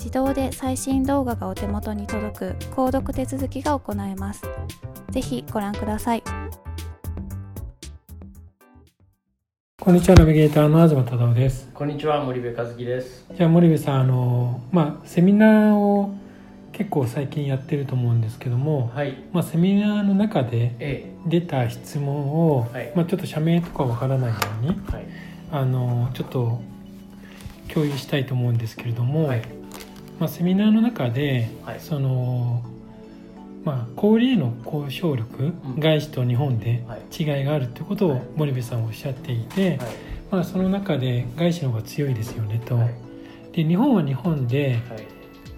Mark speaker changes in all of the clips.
Speaker 1: 自動で最新動画がお手元に届く購読手続きが行えます。ぜひご覧ください。
Speaker 2: こんにちは、ナビゲーターの東忠夫です。
Speaker 3: こんにちは、森部和樹です。
Speaker 2: じゃあ森部さん、あのまあセミナーを結構最近やってると思うんですけども、はい、まあセミナーの中で出た質問を、ええ、まあちょっと社名とかわからないように、はい、あのちょっと共有したいと思うんですけれども。はいまあ、セミナーの中で、はい、そのまあ、小売への交渉力、うん、外資と日本で違いがあるということを森部さんおっしゃっていて、はい、まあ、その中で外資の方が強いですよねと。はい、で日本は日本で、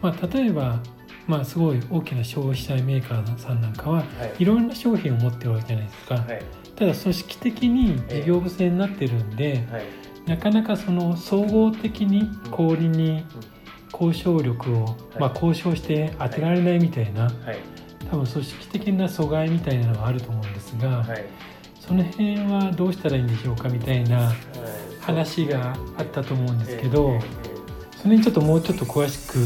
Speaker 2: まあ、例えば、まあ、すごい大きな消費者メーカーさんなんかは、はい、いろんな商品を持ってるわけじゃないですか。ただ組織的に事業部制になってるんで、なかなかその総合的に小売に、うん交渉力を、まあ、交渉して当てられないみたいな、多分組織的な阻害みたいなのがあると思うんですが、その辺はどうしたらいいんでしょうかみたいな話があったと思うんですけど、それにちょっともうちょっと詳しく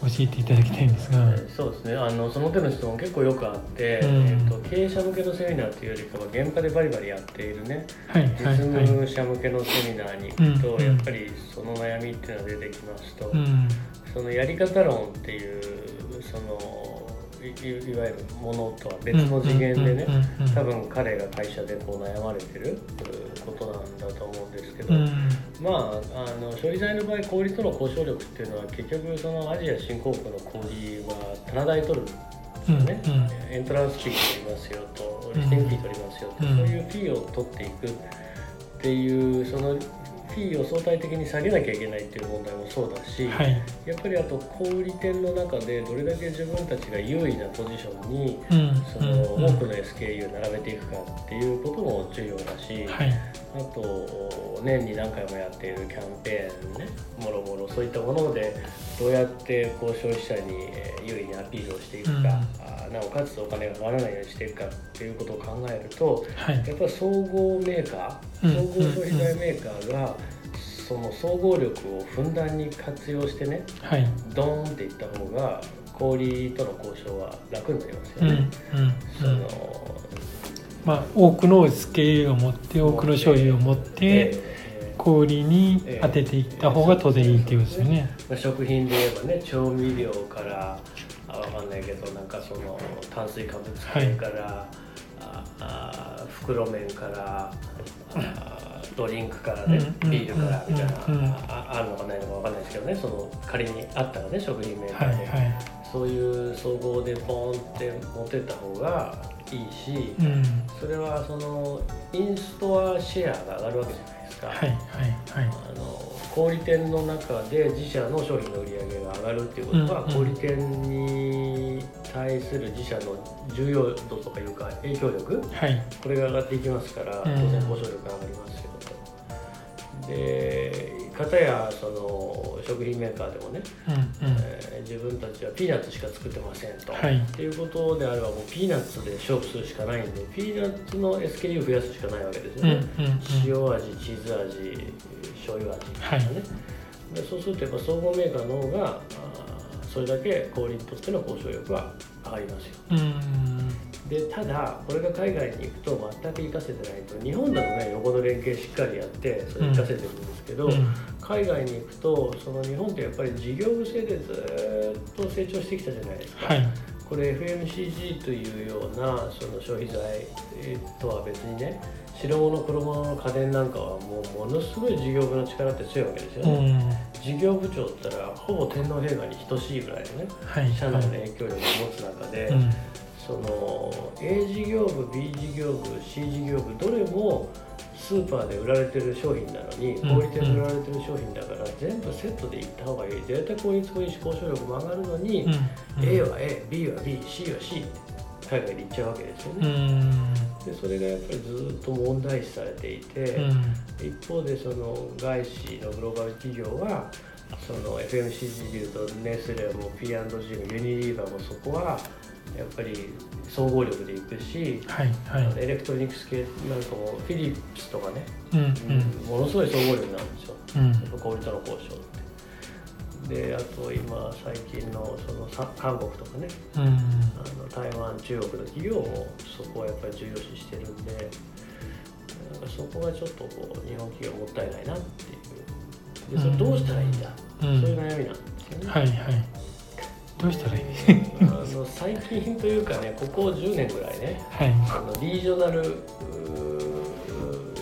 Speaker 2: 教えていただきたいんですが、
Speaker 3: そうですね。あのその手の質問結構よくあって、うん、えーと、経営者向けのセミナーというよりかは現場でバリバリやっているね、はい、実務者向けのセミナーに行くと、はい、やっぱりその悩みっていうのが出てきますと、うん、そのやり方論っていうそのいいわゆるものとは別の次元でね多分彼が会社でこう悩まれてることなんだと思うんですけど、うん、まああの消費財の場合小売との交渉力っていうのは結局そのアジア新興国の小売は棚代取るんですよね、うんうん、エントランスフィー取りますよとリスティングフィー取りますよと、そういうフィーを取っていくっていうそのフィーを相対的に下げなきゃいけないっていう問題もそうだし、はい、やっぱりあと小売店の中でどれだけ自分たちが優位なポジションに、うん、その多くの SKU を並べていくかっていうことも重要だし、はい、あと年に何回もやっているキャンペーンねもろもろそういったものでどうやってこう消費者に優位にアピールをしていくか、うん、なおかつお金がかからないようにしていくかっていうことを考えると、はい、やっぱり総合メーカー総合消費財メーカーが、その総合力をふんだんに活用してね、はい、ドーンっていった方が小売との交渉は楽になりますよね。うん。うん、その
Speaker 2: まあ、多くのスケールを持って多くの商品を持って、小売に当てていった方が当然いいっていうことですよね。
Speaker 3: まあ、食品で言えばね調味料からあ分かんないけどなんかその炭水化物系から、はい、ああ袋麺からあドリンクからね、ビールからみたいな、ああるのかないのか分かんないですけどねその仮にあったらね食品メーカーで、はいはい、そういう総合でポンって持ってった方がいいし、うん、それはそのインストアシェアが上がるわけじゃないですか。はいはいはい、あの小売店の中で自社の商品の売り上げが上がるっていうことは、うんうん、小売店に対する自社の重要度とかいうか影響力、はい、これが上がっていきますから当然交渉力が上がりますよと。で片やその食品メーカーでもね、うんうん、えー、自分たちはピーナッツしか作ってませんと、はい、っていうことであればもうピーナッツで勝負するしかないんでピーナッツの SKU を増やすしかないわけですよね、うんうんうん、塩味チーズ味醤油味とかね、はい、でそうするとやっぱ総合メーカーの方がそれだけ小売にとっての交渉力は上がりますよ、うんでただこれが海外に行くと全く活かせてないと日本だとね横の連携しっかりやってそれ活かせてるんですけど、うん、海外に行くとその日本ってやっぱり事業部制でずっと成長してきたじゃないですか。はい。これ FMCG というようなその消費財とは別にね白物黒物の家電なんかはもうものすごい事業部の力って強いわけですよね、うん、事業部長って言ったらほぼ天皇陛下に等しいぐらいのね、はい、社内の影響力を持つ中で、うんその A 事業部 B 事業部 C 事業部どれもスーパーで売られてる商品なのに小売店で売られてる商品だから全部セットでいった方がいい。絶対効率もいいし交渉力も上がるのに、うん。うん、A は AB は BC は C って海外で行っちゃうわけですよね。でそれがやっぱりずっと問題視されていて、うん、一方でその外資のグローバル企業はその FMCG でいうとネスレも P&G もユニリーバもそこはやっぱり総合力でいくし、はいはい、エレクトロニクス系なんかもフィリップスとかね、うんうん、ものすごい総合力なんですよ、うん、小売との交渉って。であと今最近のその韓国とかね、うん、あの台湾中国の企業もそこはやっぱり重要視してるんでそこがちょっとこう日本企業もったいないなっていうでそれどうしたらいいんだ、うん、そういう悩みなんですよね。はいはい。
Speaker 2: どうしたらいい？
Speaker 3: あの最近というかねここ10年ぐらいね、はい、あのリージョナル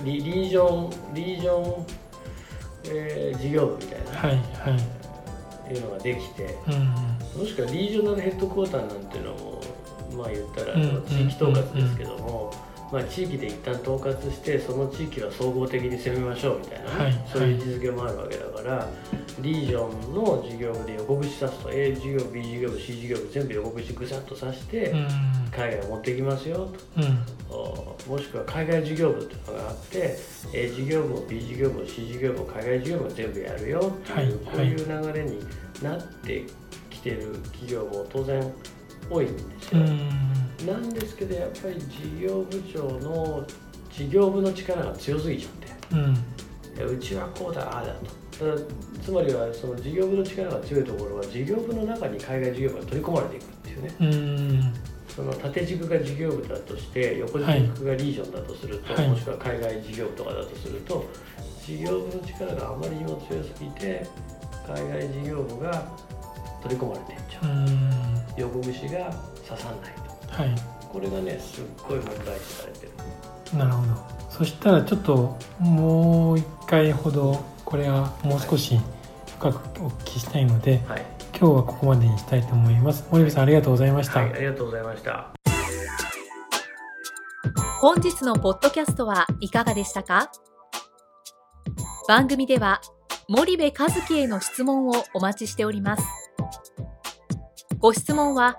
Speaker 3: リリージョンリージョン、えー、事業部みたいな、はいはい、いうのができて、うん、もしくはリージョナルヘッドクォーターなんていうのもまあ言ったら地域統括ですけども、まあ、地域で一旦統括してその地域は総合的に攻めましょうみたいな、ねはい、そういう位置づけもあるわけだから、リージョンの事業部で横串刺すと A 事業部 B 事業部 C 事業部全部横串ぐさっと刺して海外を持っていきますよと、うん、もしくは海外事業部っていうのがあって A 事業部 B 事業部 C 事業部海外事業部全部やるよっていう、こういう流れになってきてる企業も当然多いんですよ。なんですけどやっぱり事業部長の事業部の力が強すぎちゃって、うん、うちはこうだああだと。つまりはその事業部の力が強いところは事業部の中に海外事業部が取り込まれていくっていうね。その縦軸が事業部だとして横軸がリージョンだとすると、はい、もしくは海外事業部とかだとすると事業部の力があまりにも強すぎて海外事業部が取り込まれていっちゃう。横串が刺さんない。と、はい、これがねすっごい問題視されて
Speaker 2: る。なるほど。そしたらちょっともう一回ほどこれはもう少し深くお聞きしたいので、はい、今日はここまでにしたいと思います。森部さんありがとうございました、
Speaker 3: はい、ありがとうございました。
Speaker 4: 本日のポッドキャストはいかがでしたか？番組では森部一樹への質問をお待ちしております。ご質問は